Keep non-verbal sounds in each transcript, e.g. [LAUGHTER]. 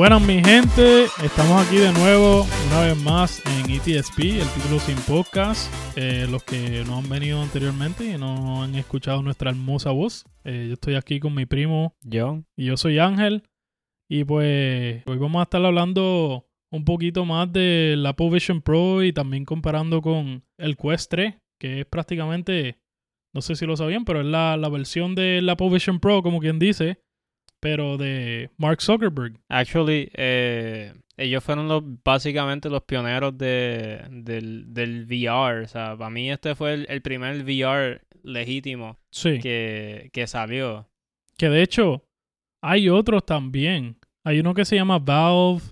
Buenas mi gente, estamos aquí de nuevo una vez más en ETSP, el título sin podcast. Eh, los que no han venido anteriormente y no han escuchado nuestra hermosa voz, eh, yo estoy aquí con mi primo John. y yo soy Ángel. Y pues hoy vamos a estar hablando un poquito más de la Apple Vision Pro y también comparando con el Quest 3, que es prácticamente, no sé si lo sabían, pero es la, la versión de la Apple Vision Pro, como quien dice, pero de Mark Zuckerberg. Actually, eh, ellos fueron los, básicamente los pioneros de, del, del VR. O sea, para mí este fue el, el primer VR legítimo Sí. que, que salió. Que de hecho, hay otros también. Hay uno que se llama Valve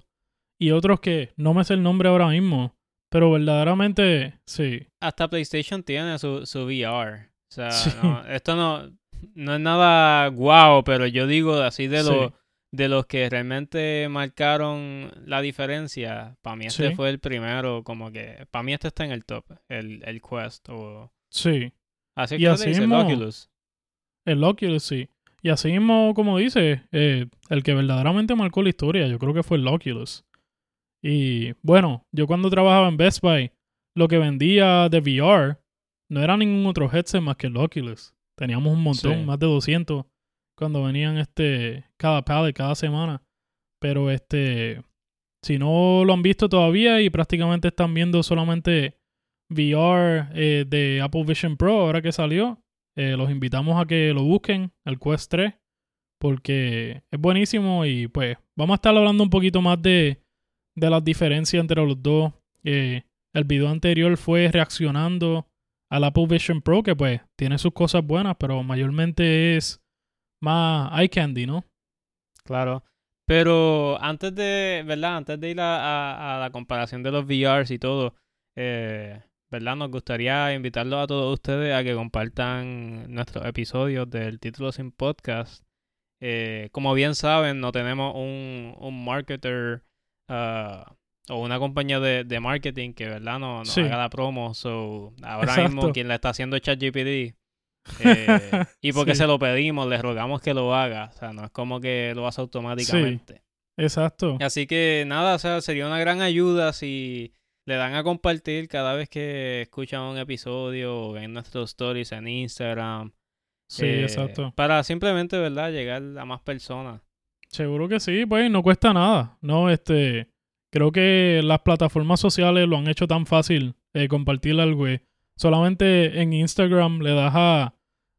y otros que no me sé el nombre ahora mismo. Pero verdaderamente, sí. Hasta PlayStation tiene su, su VR. O sea, [LAUGHS] Sí. no, esto no, no es nada guau, pero yo digo así de, Sí. los de los que realmente marcaron la diferencia. Para mí este Sí. fue el primero, como que... Para mí este está en el top, el, el Quest. O, Sí. así Y que así dice el Oculus. El Oculus, sí. Y así mismo, como dice, eh, el que verdaderamente marcó la historia, yo creo que fue el Oculus. Y bueno, yo cuando trabajaba en Best Buy, lo que vendía de VR no era ningún otro headset más que el Oculus. Teníamos un montón, Sí. más de 200, cuando venían este cada pallet, cada semana. Pero este, si no lo han visto todavía y prácticamente están viendo solamente VR eh, de Apple Vision Pro ahora que salió, eh, los invitamos a que lo busquen, el Quest 3, porque es buenísimo y pues vamos a estar hablando un poquito más de, de las diferencias entre los dos. Eh, el video anterior fue reaccionando al Apple Vision Pro, que pues tiene sus cosas buenas, pero mayormente es más eye candy, ¿no? Claro. Pero antes de, ¿verdad? Antes de ir a, a- la comparación de los VRs y todo, eh, ¿verdad? Nos gustaría invitarlos a todos ustedes a que compartan nuestros episodios del Título Sin Podcast. Eh, como bien saben, no tenemos un, un marketer ah, o una compañía de, de marketing que, ¿verdad? No, Sí. haga la promo. So, ahora Exacto. mismo quien la está haciendo es ChatGPT. Eh, [LAUGHS] y porque Sí. se lo pedimos, le rogamos que lo haga. O sea, no es como que lo hace automáticamente. Exacto. Así que nada, o sea, sería una gran ayuda si le dan a compartir cada vez que escuchan un episodio o ven nuestros stories en Instagram. Sí, eh, exacto. Para simplemente, ¿verdad? Llegar a más personas. Seguro que sí, pues no cuesta nada. No, este, creo que las plataformas sociales lo han hecho tan fácil eh, compartir algo. Solamente en Instagram le das a,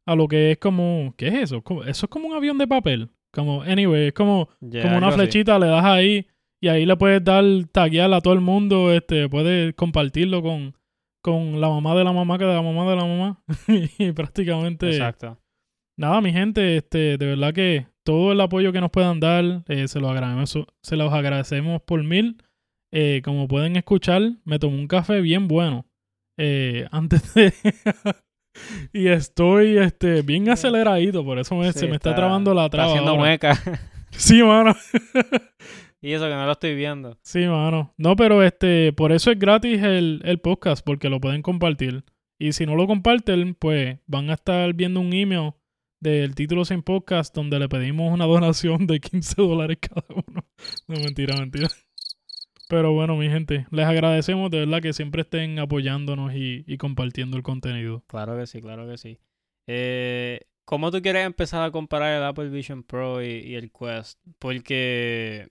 a lo que es como, ¿qué es eso? Eso es como un avión de papel. Como, anyway, es como, como una flechita, le das ahí y ahí le puedes dar, taguear a todo el mundo, este, puedes compartirlo con, con la mamá de la mamá que de la mamá de la mamá. [LAUGHS] y prácticamente... Exacto. Nada, mi gente, este, de verdad que todo el apoyo que nos puedan dar, eh, se, los agradecemos, se los agradecemos por mil. Eh, como pueden escuchar, me tomé un café bien bueno eh, antes de... [LAUGHS] y estoy este, bien aceleradito, por eso me- Sí, se me está, trabando la Está traba. haciendo ahora. mueca. [LAUGHS] Sí, mano. [LAUGHS] y eso que no lo estoy viendo. Sí, mano. No, pero este, por eso es gratis el, el podcast, porque lo pueden compartir. Y si no lo comparten, pues van a estar viendo un email del título sin podcast donde le pedimos una donación de 15 dólares cada uno. [LAUGHS] No, mentira, mentira. Pero bueno, mi gente, les agradecemos de verdad que siempre estén apoyándonos y, y compartiendo el contenido. Claro que sí, claro que sí. Eh, ¿Cómo tú quieres empezar a comparar el Apple Vision Pro y, y el Quest? Porque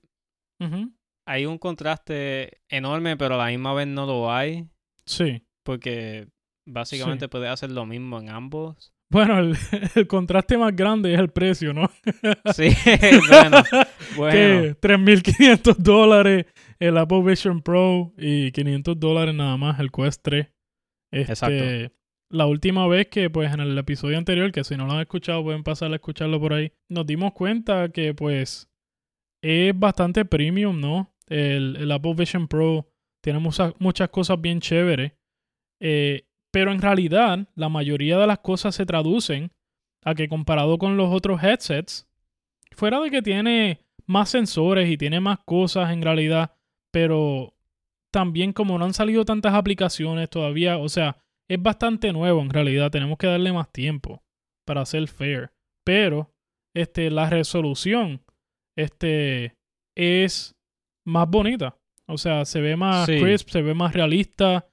hay un contraste enorme, pero a la misma vez no lo hay. Sí. Porque básicamente puedes hacer lo mismo en ambos. Bueno, el, [LAUGHS] el contraste más grande es el precio, ¿no? [LAUGHS] Sí, [LAUGHS] bueno, bueno. que 3.500 dólares el Apple Vision Pro y 500 dólares nada más el Quest 3. Este, Exacto. La última vez que, pues, en el episodio anterior, que si no lo han escuchado, pueden pasar a escucharlo por ahí, nos dimos cuenta que, pues, es bastante premium, ¿no? El, el Apple Vision Pro tiene muchas, muchas cosas bien chéveres. eh, pero en realidad, la mayoría de las cosas se traducen a que comparado con los otros headsets, fuera de que tiene más sensores y tiene más cosas en realidad, pero también como no han salido tantas aplicaciones todavía, o sea, es bastante nuevo en realidad, tenemos que darle más tiempo para ser fair. Pero este, la resolución este, es más bonita. O sea, se ve más Sí. crisp, se ve más realista.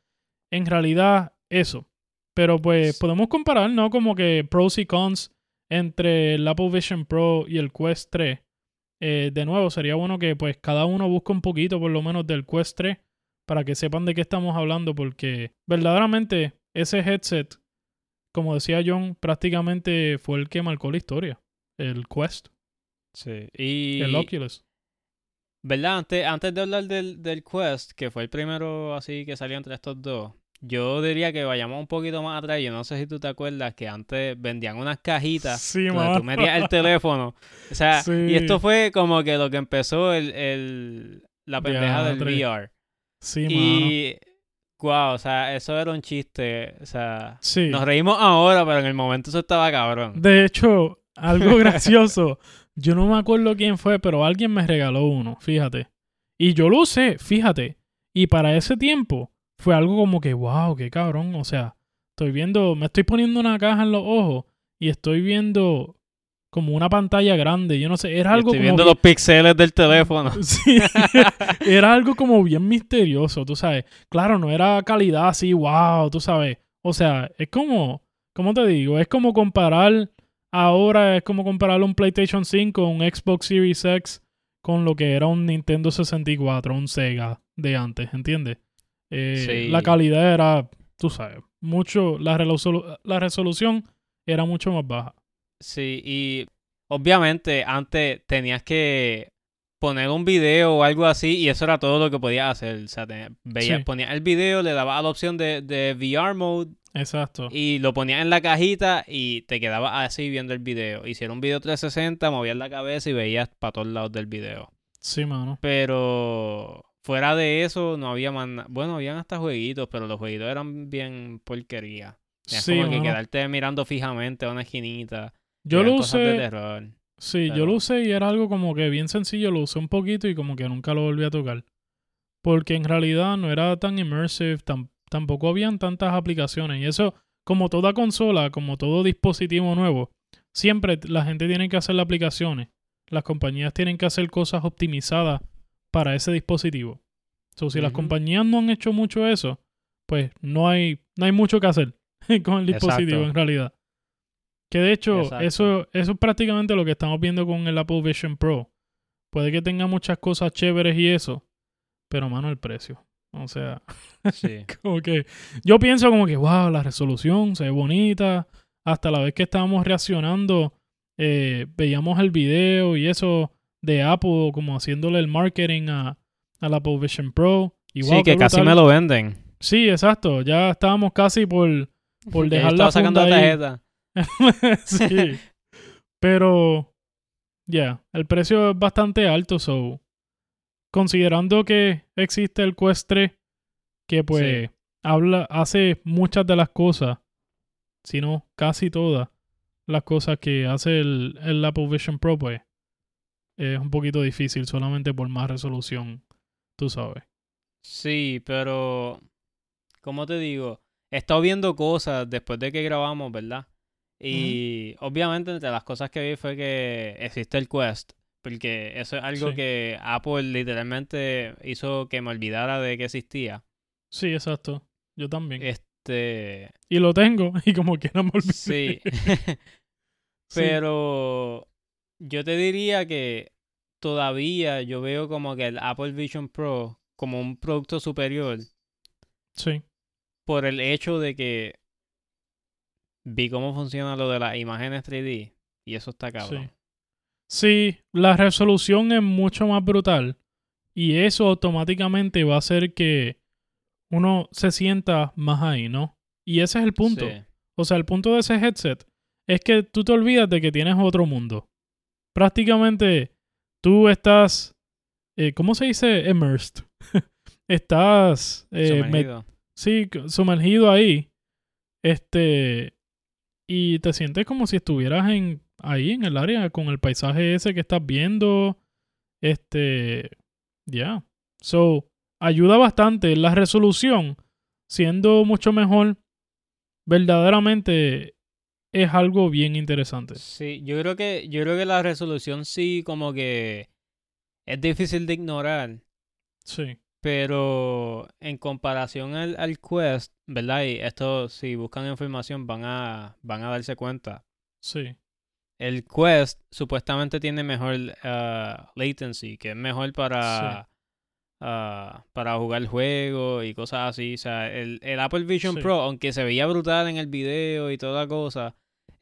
En realidad, eso. Pero pues podemos comparar, ¿no? Como que pros y cons entre el Apple Vision Pro y el Quest 3. Eh, de nuevo, sería bueno que pues cada uno busque un poquito por lo menos del Quest 3 para que sepan de qué estamos hablando porque verdaderamente ese headset, como decía John, prácticamente fue el que marcó la historia. El Quest, Sí. Y. el Oculus. ¿Verdad? Antes, antes de hablar del, del Quest, que fue el primero así que salió entre estos dos, yo diría que vayamos un poquito más atrás. Yo no sé si tú te acuerdas que antes vendían unas cajitas Sí, donde mano. tú metías el teléfono. O sea, [LAUGHS] Sí. y esto fue como que lo que empezó el, el, la pendeja del. VR. Sí. Y, wow, o sea, eso era un chiste. O sea, Sí. nos reímos ahora, pero en el momento eso estaba cabrón. De hecho, algo [LAUGHS] gracioso. yo no me acuerdo quién fue, pero alguien me regaló uno, fíjate. Y yo lo usé, fíjate. Y para ese tiempo fue algo como que, wow, qué cabrón. O sea, estoy viendo, me estoy poniendo una caja en los ojos y estoy viendo como una pantalla grande. Yo no sé, era algo Estoy como. viendo bien- los píxeles del teléfono. [LAUGHS] Sí, era algo como bien misterioso, tú sabes. Claro, no era calidad así, wow, tú sabes. O sea, es como, ¿cómo te digo? Es como comparar, ahora es como comparar un PlayStation 5, un Xbox Series X con lo que era un Nintendo 64, un Sega de antes, ¿entiendes? Eh, Sí. La calidad era, tú sabes, mucho, la, resolu- la resolución era mucho más baja. Sí, y obviamente antes tenías que poner un video o algo así y eso era todo lo que podías hacer. O sea, te- veías, Sí. ponías el video, le dabas a la opción de, de VR mode Exacto. y lo ponías en la cajita y te quedabas así viendo el video. Era un video 360, movías la cabeza y veías para todos lados del video. Sí, mano. Pero fuera de eso no había más na- Bueno, habían hasta jueguitos, pero los jueguitos eran bien porquería. Sí, como que mano. quedarte mirando fijamente a una esquinita. Yo Eran lo cosas de usé... terror. Sí, yo lo usé y era algo como que bien sencillo, lo usé un poquito y como que nunca lo volví a tocar. Porque en realidad no era tan immersive, tam- tampoco habían tantas aplicaciones. Y eso, como toda consola, como todo dispositivo nuevo, siempre la gente tiene que hacer las aplicaciones. Las compañías tienen que hacer cosas optimizadas para ese dispositivo. So, si las compañías no han hecho mucho eso, pues no hay, no hay mucho que hacer [LAUGHS] con el dispositivo Exacto. en realidad. Que de hecho, Exacto. eso, eso es prácticamente lo que estamos viendo con el Apple Vision Pro. Puede que tenga muchas cosas chéveres y eso, pero mano, el precio. O sea, [LAUGHS] Sí. como que yo pienso como que, wow, la resolución se ve bonita. Hasta la vez que estábamos reaccionando, eh, veíamos el video y eso de Apple como haciéndole el marketing a, al Apple Vision Pro. Sí, que casi me lo venden. Sí, exacto. Ya estábamos casi por, por [LAUGHS] dejar la sacando la tarjeta. [LAUGHS] [LAUGHS] sí. Pero, ya, el precio es bastante alto, so. Considerando que existe el Quest 3, que pues Sí. habla, hace muchas de las cosas, si no casi todas las cosas que hace el, el Apple Vision Pro, pues es un poquito difícil solamente por más resolución, tú sabes. Sí, pero como te digo, he estado viendo cosas después de que grabamos, ¿verdad? Y obviamente entre las cosas que vi fue que existe el Quest, porque eso es algo Sí. que Apple literalmente hizo que me olvidara de que existía. Sí, exacto. Yo también. Este, y lo tengo, [LAUGHS] y como que no me olvidé. Sí. [LAUGHS] pero yo te diría que todavía yo veo como que el Apple Vision Pro como un producto superior Sí. por el hecho de que vi cómo funciona lo de las imágenes 3D y eso está cabrón. Sí, la resolución es mucho más brutal y eso automáticamente va a hacer que uno se sienta más ahí, ¿no? Y ese es el punto. Sí. O sea, el punto de ese headset es que tú te olvidas de que tienes otro mundo. Prácticamente tú estás, eh, ¿cómo se dice? Immersed. [LAUGHS] estás eh, Sumergido. Sí, sumergido ahí. Este. Y te sientes como si estuvieras en ahí en el área con el paisaje ese que estás viendo. Este. Ya. So, ayuda bastante. La resolución, siendo mucho mejor, verdaderamente es algo bien interesante. Sí, yo creo que yo creo que la resolución sí como que es difícil de ignorar, Sí, pero en comparación al, al Quest, ¿verdad? Y esto, si buscan información, van a, van a darse cuenta. sí, El Quest supuestamente tiene mejor ah, latency, que es mejor para, ah, para jugar juegos y cosas así. O sea, el, el Apple Vision Sí. Pro, aunque se veía brutal en el video y toda cosa,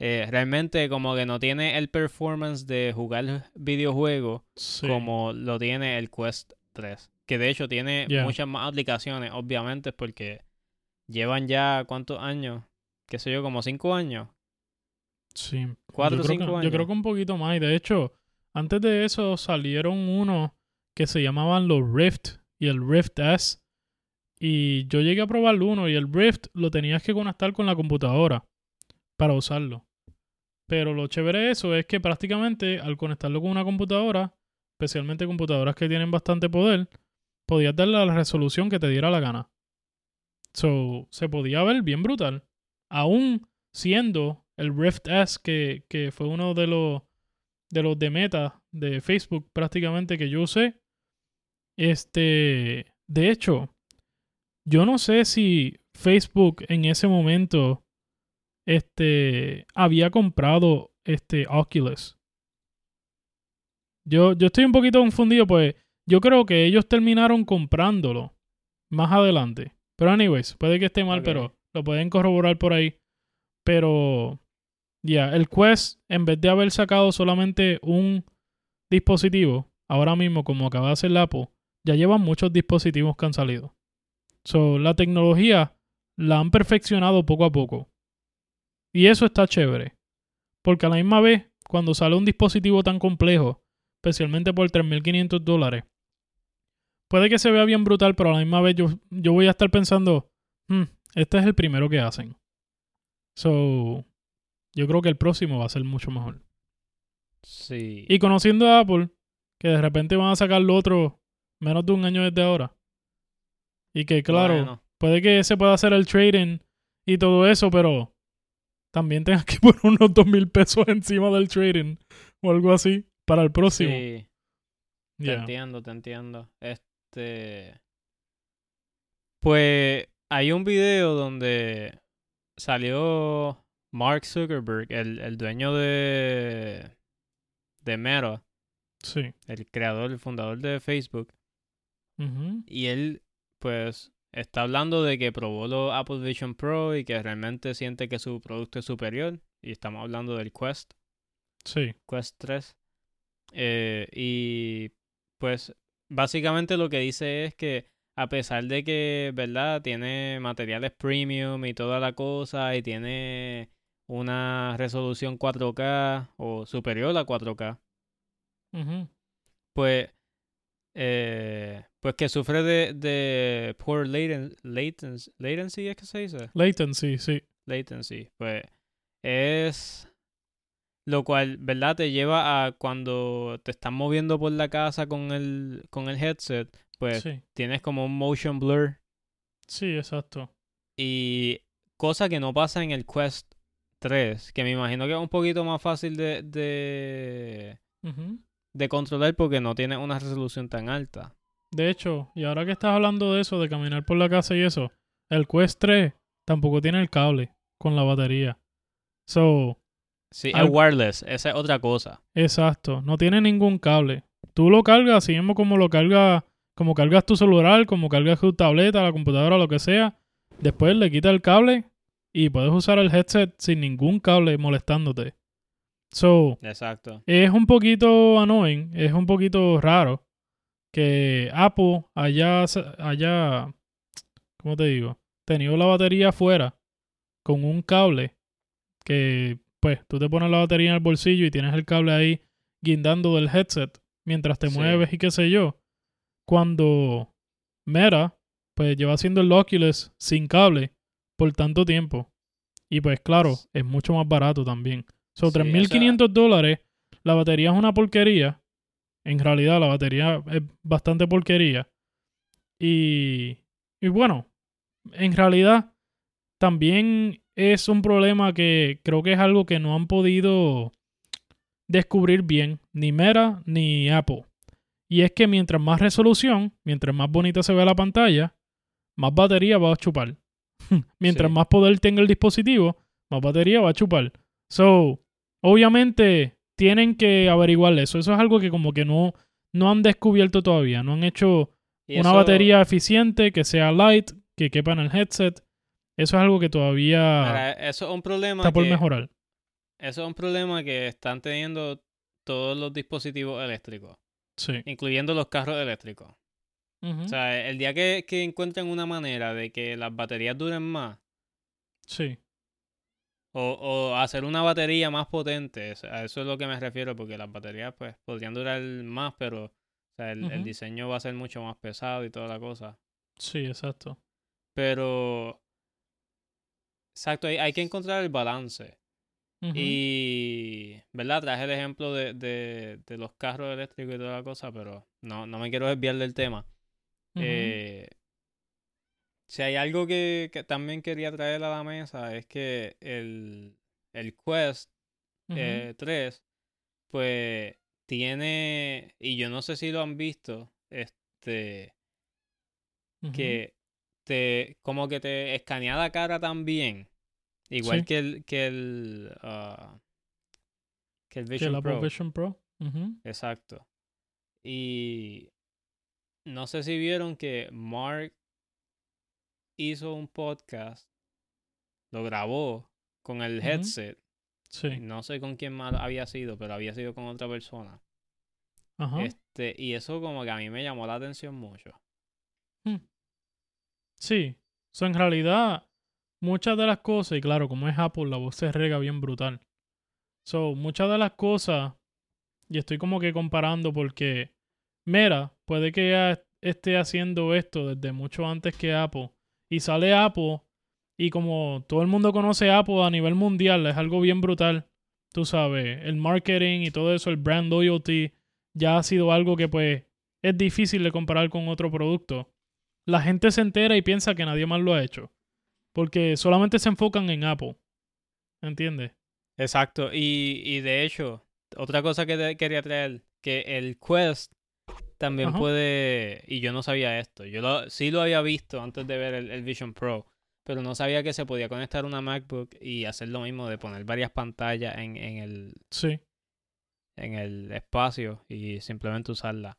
eh, realmente como que no tiene el performance de jugar videojuegos sí. como lo tiene el Quest 3. Que de hecho tiene Yeah. muchas más aplicaciones, obviamente, porque llevan ya cuántos años, qué sé yo, como cinco años. Sí. Cuatro o cinco que, años. Yo creo que un poquito más. Y de hecho, antes de eso salieron unos que se llamaban los Rift y el Rift S. Y yo llegué a probar uno y el Rift lo tenías que conectar con la computadora para usarlo. Pero lo chévere de eso es que prácticamente al conectarlo con una computadora, especialmente computadoras que tienen bastante poder, podías darle la resolución que te diera la gana. So, se podía ver bien brutal. Aún siendo el Rift S, que, que fue uno de los de los de meta de Facebook prácticamente que yo usé. Este, de hecho, yo no sé si Facebook en ese momento este había comprado este Oculus. Yo, yo estoy un poquito confundido, pues yo creo que ellos terminaron comprándolo más adelante. Pero anyways, puede que esté mal, pero lo pueden corroborar por ahí. Pero ya, el Quest, en vez de haber sacado solamente un dispositivo, ahora mismo, como acaba de hacer la Apple, ya llevan muchos dispositivos que han salido. So, la tecnología la han perfeccionado poco a poco. Y eso está chévere. Porque a la misma vez, cuando sale un dispositivo tan complejo, especialmente por 3.500 dólares, puede que se vea bien brutal, pero a la misma vez yo, yo voy a estar pensando, "Hmm, este es el primero que hacen. So, yo creo que el próximo va a ser mucho mejor. Sí. Y conociendo a Apple, que de repente van a sacar lo otro menos de un año desde ahora. Y que, claro, Bueno, puede que se pueda hacer el trading y todo eso, pero también tengas que [LAUGHS] poner unos dos mil pesos encima del trading o algo así para el próximo. sí, te Yeah. entiendo, te entiendo. Este. Pues hay un video donde salió Mark Zuckerberg, el, el dueño de. de Meta, Sí. el creador, el fundador de Facebook. Ujú. Y él, pues, está hablando de que probó los Apple Vision Pro y que realmente siente que su producto es superior. Y estamos hablando del Quest, Sí. Quest 3. Eh, y pues, básicamente lo que dice es que a pesar de que, ¿verdad? Tiene materiales premium y toda la cosa y tiene una resolución 4K o superior a 4K, Ujú. pues, eh, pues que sufre de, de poor laten- latency, latency, ¿es que se dice? Latency, sí. Latency, pues es lo cual, ¿verdad? Te lleva a cuando te estás moviendo por la casa con el, con el headset, pues Sí. tienes como un motion blur Sí, exacto. y cosa que no pasa en el Quest 3, que me imagino que es un poquito más fácil de, de. De controlar porque no tiene una resolución tan alta. De hecho, y ahora que estás hablando de eso, de caminar por la casa y eso, el Quest 3 tampoco tiene el cable con la batería. So, Sí, Al- es wireless, esa es otra cosa. exacto, no tiene ningún cable. Tú lo cargas así mismo como lo cargas, como cargas tu celular, como cargas tu tableta, la computadora, lo que sea. Después le quitas el cable y puedes usar el headset sin ningún cable molestándote. So, Exacto. es un poquito annoying, es un poquito raro que Apple haya, haya ¿cómo te digo? Tenido la batería afuera con un cable que, pues, tú te pones la batería en el bolsillo y tienes el cable ahí guindando del headset mientras te Sí. mueves y qué sé yo. Cuando Meta, pues, lleva haciendo el Oculus sin cable por tanto tiempo. Y pues, claro, es mucho más barato también. Son Sí, 3.500 dólares. La batería es una porquería. En realidad, la batería es bastante porquería. Y, y bueno, en realidad, también es un problema que creo que es algo que no han podido descubrir bien, ni Meta ni Apple. Y es que mientras más resolución, mientras más bonita se ve la pantalla, más batería va a chupar. [LAUGHS] mientras Sí. más poder tenga el dispositivo, más batería va a chupar. So, obviamente tienen que averiguar eso. Eso es algo que como que no, no han descubierto todavía. No han hecho una eso- batería eficiente que sea light, que quepa en el headset. Eso es algo que todavía eso es un problema está por que, mejorar. eso es un problema que están teniendo todos los dispositivos eléctricos, Sí. incluyendo los carros eléctricos. O sea, el día que, que encuentren una manera de que las baterías duren más, sí. O, o hacer una batería más potente, o sea, a eso es lo que me refiero, porque las baterías pues podrían durar más, pero o sea, el, diseño va a ser mucho más pesado y toda la cosa. Sí, exacto. Pero, exacto, hay, hay que encontrar el balance. Y, ¿verdad? Traje el ejemplo de, de, de los carros eléctricos y toda la cosa, pero no, no me quiero desviar del tema. Ujú. Eh, si hay algo que, que también quería traer a la mesa es que el, el Quest Ujú. eh, 3, pues tiene, y yo no sé si lo han visto, este, que te, como que te escanea la cara también, igual Sí. que el, que el, ah, que el Vision Pro. Vision Pro. Exacto. Y no sé si vieron que Mark hizo un podcast, lo grabó con el headset. Sí. No sé con quién más había sido, pero había sido con otra persona. Ajá. Este, y eso como que a mí me llamó la atención mucho. Sí. So, en realidad, muchas de las cosas, y claro, como es Apple, la voz se rega bien brutal. So, muchas de las cosas, y estoy como que comparando porque, mira, puede que esté haciendo esto desde mucho antes que Apple. Y sale Apple, y como todo el mundo conoce Apple a nivel mundial, es algo bien brutal. Tú sabes, el marketing y todo eso, el brand loyalty, ya ha sido algo que pues es difícil de comparar con otro producto la gente se entera y piensa que nadie más lo ha hecho. Porque solamente se enfocan en Apple. ¿Entiendes? Exacto. Y, y de hecho, otra cosa que quería traer, que el Quest también Ajá. puede, y yo no sabía esto, yo lo, sí lo había visto antes de ver el, el Vision Pro, pero no sabía que se podía conectar una MacBook y hacer lo mismo de poner varias pantallas en, en el, Sí. en el espacio y simplemente usarla.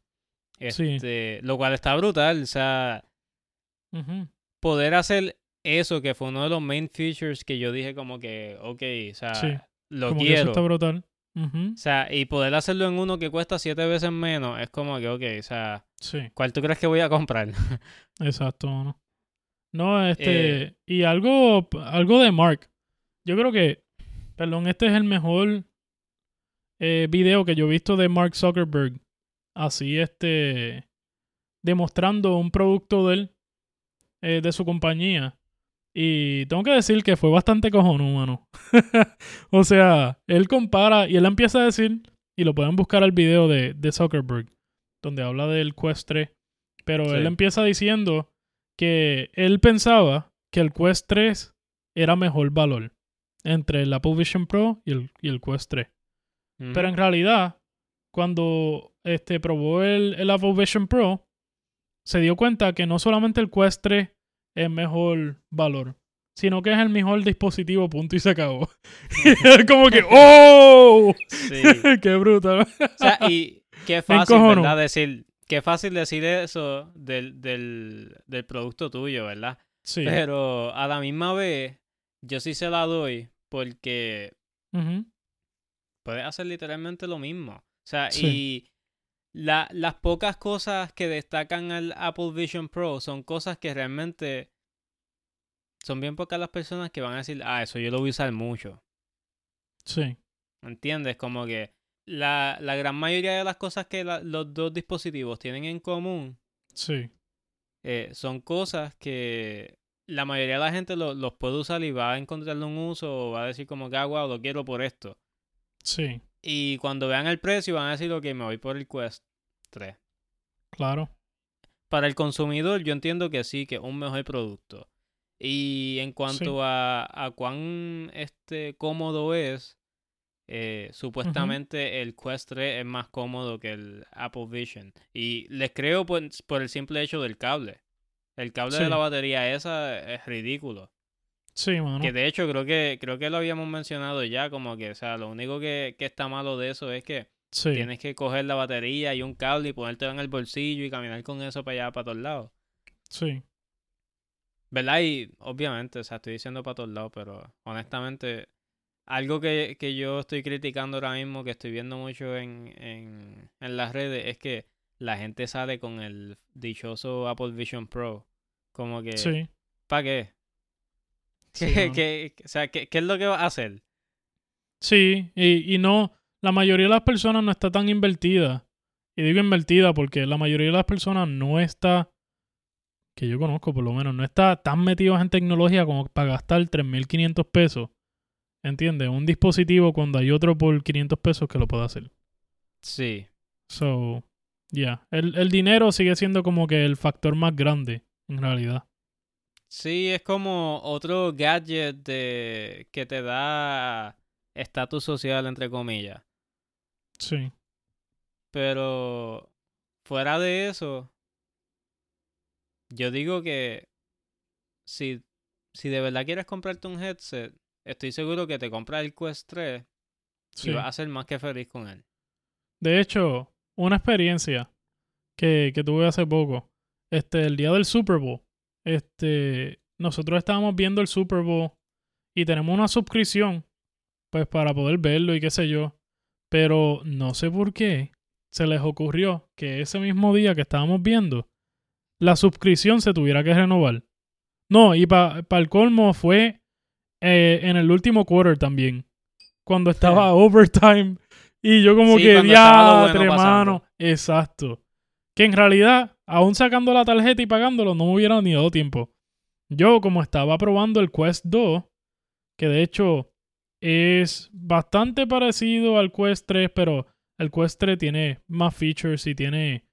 Sí. Este, Lo cual está brutal, o sea, poder hacer eso que fue uno de los main features que yo dije como que, ok, o sea, Sí. lo Como que eso quiero. está brutal. O sea, y poder hacerlo en uno que cuesta siete veces menos, es como que, ok, o sea, Sí. ¿cuál tú crees que voy a comprar? [LAUGHS] Exacto, ¿no? No, este. Eh. Y algo, algo de Mark. Yo creo que. Perdón, este es el mejor eh, video que yo he visto de Mark Zuckerberg. Así, este. Demostrando un producto de él. eh, de su compañía. Y tengo que decir que fue bastante cojonudo, mano. [LAUGHS] o sea, él compara y él empieza a decir, y lo pueden buscar al video de, de Zuckerberg, donde habla del Quest 3. Pero él empieza diciendo que él pensaba que el Quest 3 era mejor valor entre el Apple Vision Pro y el, y el Quest 3. Pero en realidad, cuando este, probó el, el Apple Vision Pro, se dio cuenta que no solamente el Quest 3 es mejor valor, sino que es el mejor dispositivo, punto y se acabó. [LAUGHS] como que, ¡oh! Sí. [LAUGHS] ¡Qué brutal! O sea, y qué [LAUGHS] fácil. ¿verdad? Decir, qué fácil decir eso del, del, del producto tuyo, ¿verdad? Sí. Pero a la misma vez, yo sí se la doy porque puedes hacer literalmente lo mismo. O sea, Sí. y la- las pocas cosas que destacan al Apple Vision Pro son cosas que realmente son bien pocas las personas que van a decir, ah, eso yo lo voy a usar mucho. Sí. ¿Entiendes? Como que la, la gran mayoría de las cosas que la- los dos dispositivos tienen en común Sí. eh, son cosas que la mayoría de la gente lo- los puede usar y va a encontrarle un uso o va a decir como que, ah, wow, lo quiero por esto. Sí. Y cuando vean el precio van a decir, ok, me voy por el Quest 3. Claro. Para el consumidor yo entiendo que sí, que es un mejor producto. Y en cuanto a, a cuán este, cómodo es, eh, supuestamente el Quest 3 es más cómodo que el Apple Vision. Y les creo por, por el simple hecho del cable. El cable de la batería esa es ridículo. Sí, mano. Que de hecho creo que creo que lo habíamos mencionado ya, como que, o sea, lo único que, que está malo de eso es que Sí. tienes que coger la batería y un cable y ponértelo en el bolsillo y caminar con eso para allá, para todos lados. Sí. ¿Verdad? Y obviamente, o sea, estoy diciendo para todos lados, pero honestamente, algo que, que yo estoy criticando ahora mismo, que estoy viendo mucho en, en, en las redes, es que la gente sale con el dichoso Apple Vision Pro. Como que, Sí. ¿para qué? Sí, [LAUGHS] ¿Qué, qué- o sea, ¿qué, qué es lo que va a hacer? Sí, y, y no, la mayoría de las personas no está tan invertida. Y digo invertida porque la mayoría de las personas no está, que yo conozco por lo menos, no está tan metidos en tecnología como para gastar 3.500 pesos. ¿Entiendes? Un dispositivo cuando hay otro por 500 pesos que lo puede hacer. Sí. So, yeah. El, el dinero sigue siendo como que el factor más grande, en realidad. Sí, es como otro gadget de que te da estatus social, entre comillas. Sí. Pero fuera de eso, yo digo que si, si de verdad quieres comprarte un headset, estoy seguro que te compras el Quest 3 sí. y vas a ser más que feliz con él. De hecho, una experiencia que, que tuve hace poco, este, el día del Super Bowl, este, nosotros estábamos viendo el Super Bowl y tenemos una suscripción, pues para poder verlo y qué sé yo, pero no sé por qué se les ocurrió que ese mismo día que estábamos viendo, la suscripción se tuviera que renovar. No, y para el colmo fue eh, en el último quarter también, cuando estaba overtime. Y yo como Sí, que, lo bueno diatre, pasando". mano. Exacto. Que en realidad, aún sacando la tarjeta y pagándolo, no me hubiera ni dado tiempo. Yo, como estaba probando el Quest 2, que de hecho es bastante parecido al Quest 3, pero el Quest 3 tiene más features y tiene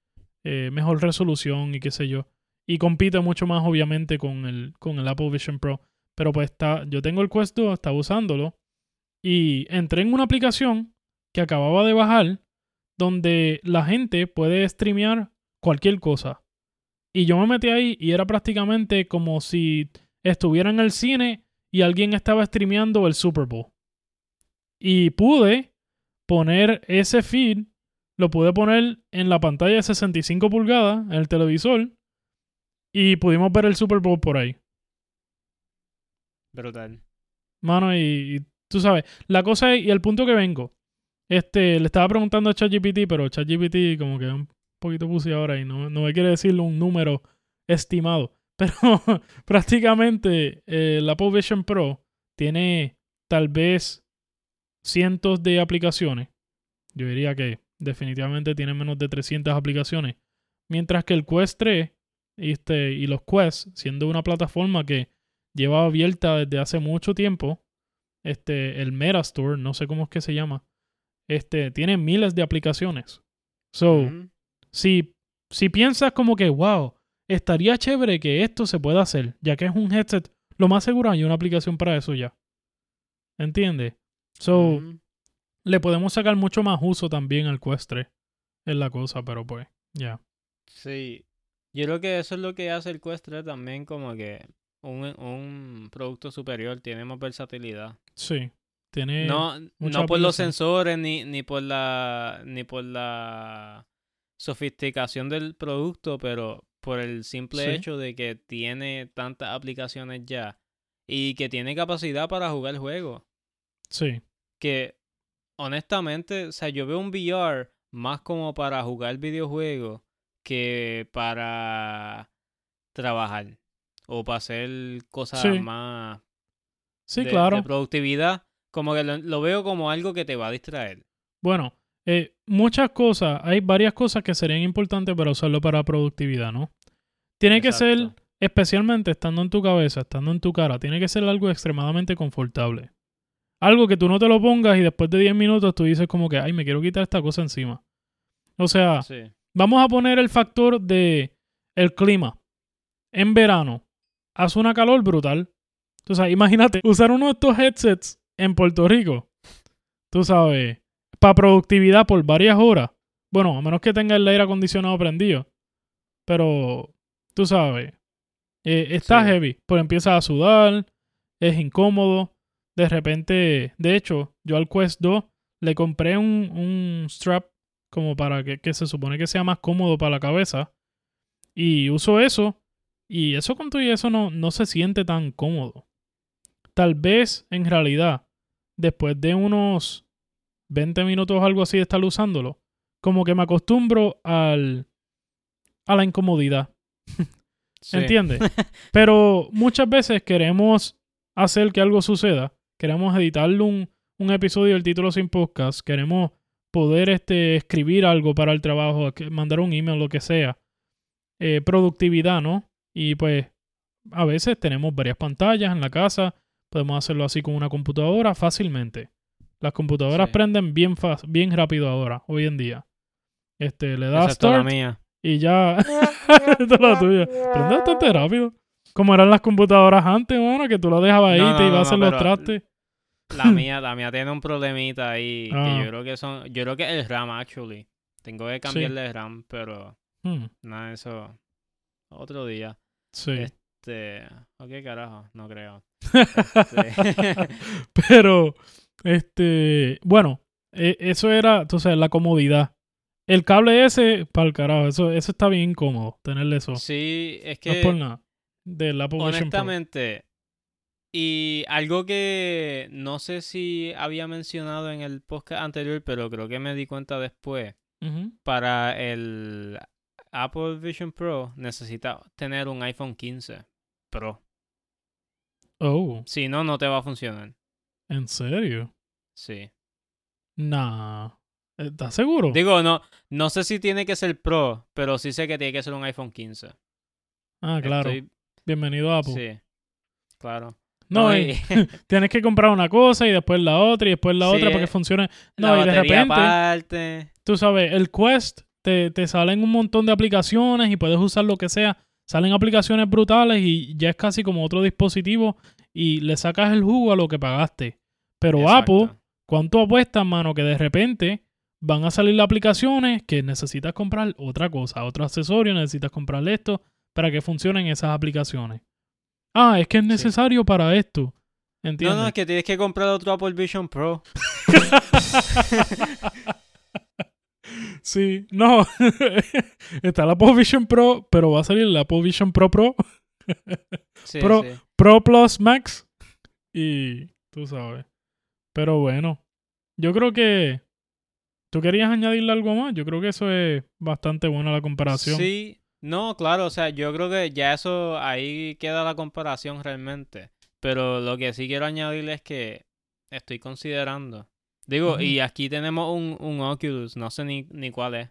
eh, mejor resolución y qué sé yo. Y compite mucho más, obviamente, con el, con el Apple Vision Pro. Pero pues está, yo tengo el Quest 2, estaba usándolo. Y entré en una aplicación que acababa de bajar donde la gente puede streamear cualquier cosa. Y yo me metí ahí y era prácticamente como si estuviera en el cine y alguien estaba streameando el Super Bowl. Y pude poner ese feed, lo pude poner en la pantalla de 65 pulgadas, en el televisor, y pudimos ver el Super Bowl por ahí. Brutal. Mano, y, y tú sabes, la cosa es, y el punto que vengo, este, le estaba preguntando a ChatGPT, pero ChatGPT como que es un poquito pussy ahora y no, no me quiere decir un número estimado. [LAUGHS] Pero prácticamente eh, el Apple Vision Pro tiene tal vez cientos de aplicaciones. Yo diría que definitivamente tiene menos de 300 aplicaciones. Mientras que el Quest 3 y, este, y los Quest, siendo una plataforma que lleva abierta desde hace mucho tiempo, este, el Metastore, no sé cómo es que se llama, este, tiene miles de aplicaciones. So. Si, si piensas como que, wow, estaría chévere que esto se pueda hacer, ya que es un headset, lo más seguro hay una aplicación para eso ya. ¿Entiendes? So, le podemos sacar mucho más uso también al Quest 3. Es la cosa, pero pues, ya. Sí. Yo creo que eso es lo que hace el Quest 3 también como que un, un producto superior, tiene más versatilidad. Sí. Tiene. No, no por los sensores ni, ni por la ni por la sofisticación del producto, pero por el simple Sí. hecho de que tiene tantas aplicaciones ya y que tiene capacidad para jugar juegos. Sí. Que honestamente, o sea, yo veo un VR más como para jugar videojuegos que para trabajar o para hacer cosas Sí. más Sí, de, claro. de productividad, como que lo, lo veo como algo que te va a distraer. Bueno, eh, muchas cosas, hay varias cosas que serían importantes para usarlo para productividad, ¿no? Tiene que ser, especialmente estando en tu cabeza, estando en tu cara, tiene que ser algo extremadamente confortable. Algo que tú no te lo pongas y después de 10 minutos tú dices como que, ay, me quiero quitar esta cosa encima. O sea, Sí. vamos a poner el factor de el clima. En verano, hace una calor brutal. O sea, imagínate, usar uno de estos headsets en Puerto Rico. tú sabes, para productividad por varias horas. Bueno, a menos que tenga el aire acondicionado prendido. Pero, tú sabes, eh, está Sí. heavy. Pues empieza a sudar, es incómodo. De repente, de hecho, yo al Quest 2 le compré un, un strap como para que, que se supone que sea más cómodo para la cabeza. Y uso eso. Y eso con todo y eso no, no se siente tan cómodo. Tal vez, en realidad, después de unos 20 minutos o algo así de estar usándolo, como que me acostumbro al, a la incomodidad. [LAUGHS] Sí. ¿Entiendes? [LAUGHS] Pero muchas veces queremos hacer que algo suceda. Queremos editarle un, un episodio del título sin podcast. Queremos poder este, escribir algo para el trabajo, mandar un email, lo que sea. Eh, productividad, ¿no? Y pues a veces tenemos varias pantallas en la casa. Podemos hacerlo así con una computadora fácilmente. Las computadoras Sí. prenden bien, fas- bien rápido ahora, hoy en día. Este, le das la start mía. y ya. [LAUGHS] Esta [LAUGHS] es la tuya. Prende bastante rápido. Como eran las computadoras antes, mano, que tú la dejabas ahí No, y te no, ibas a hacer los trastes. La [LAUGHS] mía, la mía tiene un problemita ahí Ah. que yo creo que son, yo creo que es el RAM actually. Tengo que cambiarle el RAM, pero Hmm, nada eso otro día. sí. Este, ok carajo, no creo. Este, Pero, este, bueno, e- eso era, sabes, la comodidad. El cable ese, para el carajo, eso, eso está bien incómodo, tenerle eso. sí, es no es que por nada. Del Apple honestamente y algo que no sé si había mencionado en el podcast anterior, pero creo que me di cuenta después. Para el Apple Vision Pro necesita tener un iPhone 15 Pro. Oh, Si no, no te va a funcionar. ¿En serio? Sí. Nah. ¿Estás seguro? Digo, no, no sé si tiene que ser Pro, pero sí sé que tiene que ser un iPhone 15. ah, claro. Estoy- Bienvenido a Apple. Sí. Claro. No, No, y- [LAUGHS] tienes que comprar una cosa y después la otra y después la Sí, otra para que eh, funcione. la No, y de repente, aparte. tú sabes, el Quest te, te salen un montón de aplicaciones y puedes usar lo que sea. Salen aplicaciones brutales y ya es casi como otro dispositivo y le sacas el jugo a lo que pagaste. Pero Exacto. Apple, ¿cuánto apuestas, mano? Que de repente van a salir las aplicaciones que necesitas comprar otra cosa, otro accesorio, necesitas comprar esto para que funcionen esas aplicaciones. Ah, es que es necesario para esto. No, ¿Entiendes? no, es que tienes que comprar otro Apple Vision Pro. [LAUGHS] Sí, no. [LAUGHS] Está la Apple Vision Pro, pero va a salir la Apple Vision Pro Pro, Sí, Pro- sí. Pro Plus Max. Y tú sabes. Pero bueno, yo creo que. ¿Tú querías añadirle algo más? Yo creo que eso es bastante buena la comparación. Sí, no, claro, o sea, yo creo que ya eso, ahí queda la comparación realmente. Pero lo que sí quiero añadirle es que estoy considerando. Digo, y aquí tenemos un, un Oculus, no sé ni, ni cuál es.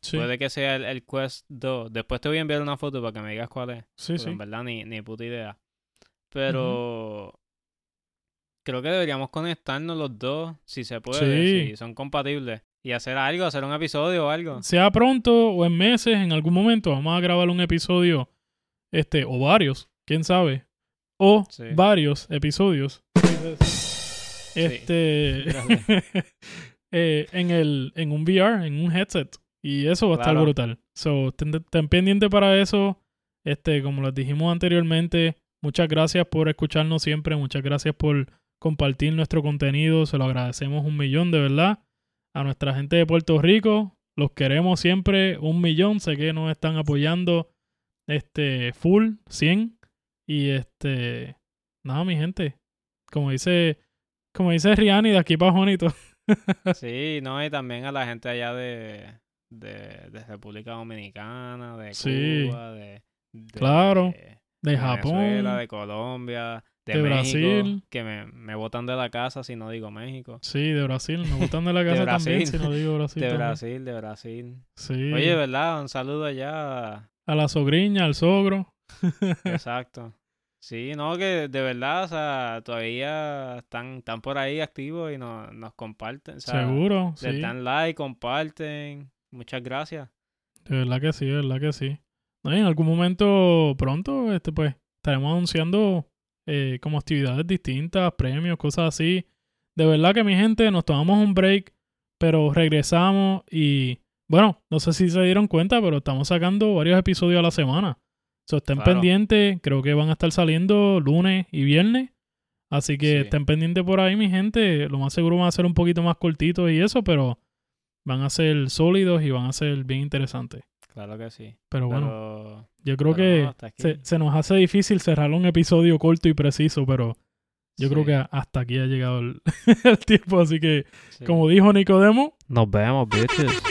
Sí, Puede que sea el, el Quest 2. Después te voy a enviar una foto para que me digas cuál es. sí, porque sí. en verdad ni, ni puta idea. Pero creo que deberíamos conectarnos los dos, si se puede, Sí. si son compatibles. Y hacer algo, hacer un episodio o algo. Sea pronto o en meses, en algún momento, vamos a grabar un episodio, este, o varios, quién sabe. O Sí. varios episodios. Este. [LAUGHS] eh, en el. En un VR, en un headset. Y eso va a estar brutal. So, ten, ten pendiente para eso. Este, como les dijimos anteriormente, muchas gracias por escucharnos siempre. Muchas gracias por compartir nuestro contenido. Se lo agradecemos un millón, de verdad. A nuestra gente de Puerto Rico, los queremos siempre un millón. Sé que nos están apoyando este full, 100. Y este, nada, mi gente. Como dice, como dice Rihanna de aquí para Juanito. [LAUGHS] Sí, no, y también a la gente allá de, de, de República Dominicana, de Sí. Cuba, de, de- Claro, de De Japón. de Colombia, de, de México, Brasil. que me, me botan de la casa si no digo México. Sí, de Brasil. Me gustan de la [LAUGHS] casa también, Brasil. si no digo Brasil. De también. Brasil, de Brasil. Sí. Oye, ¿verdad? Un saludo allá. a la sogriña, al sogro. [LAUGHS] Exacto. Sí, no, que de verdad, o sea, todavía están, están por ahí activos y nos, nos comparten. O sea, Seguro, sí. dan like, comparten. Muchas gracias. De verdad que sí, de verdad que sí. No, y en algún momento pronto, este, pues, estaremos anunciando eh, como actividades distintas, premios, cosas así. de verdad que mi gente, nos tomamos un break, pero regresamos y bueno, no sé si se dieron cuenta, pero estamos sacando varios episodios a la semana. So, estén Claro. pendientes, creo que van a estar saliendo lunes y viernes. Así que Sí. estén pendientes por ahí, mi gente. Lo más seguro van a ser un poquito más cortitos y eso, pero van a ser sólidos y van a ser bien interesantes. Claro que sí. Pero bueno, yo creo que no, se, se nos hace difícil cerrar un episodio corto y preciso, pero yo creo que hasta aquí ha llegado el, [LAUGHS] el tiempo. Así que, sí. como dijo Nicodemo, Nos vemos, bitches.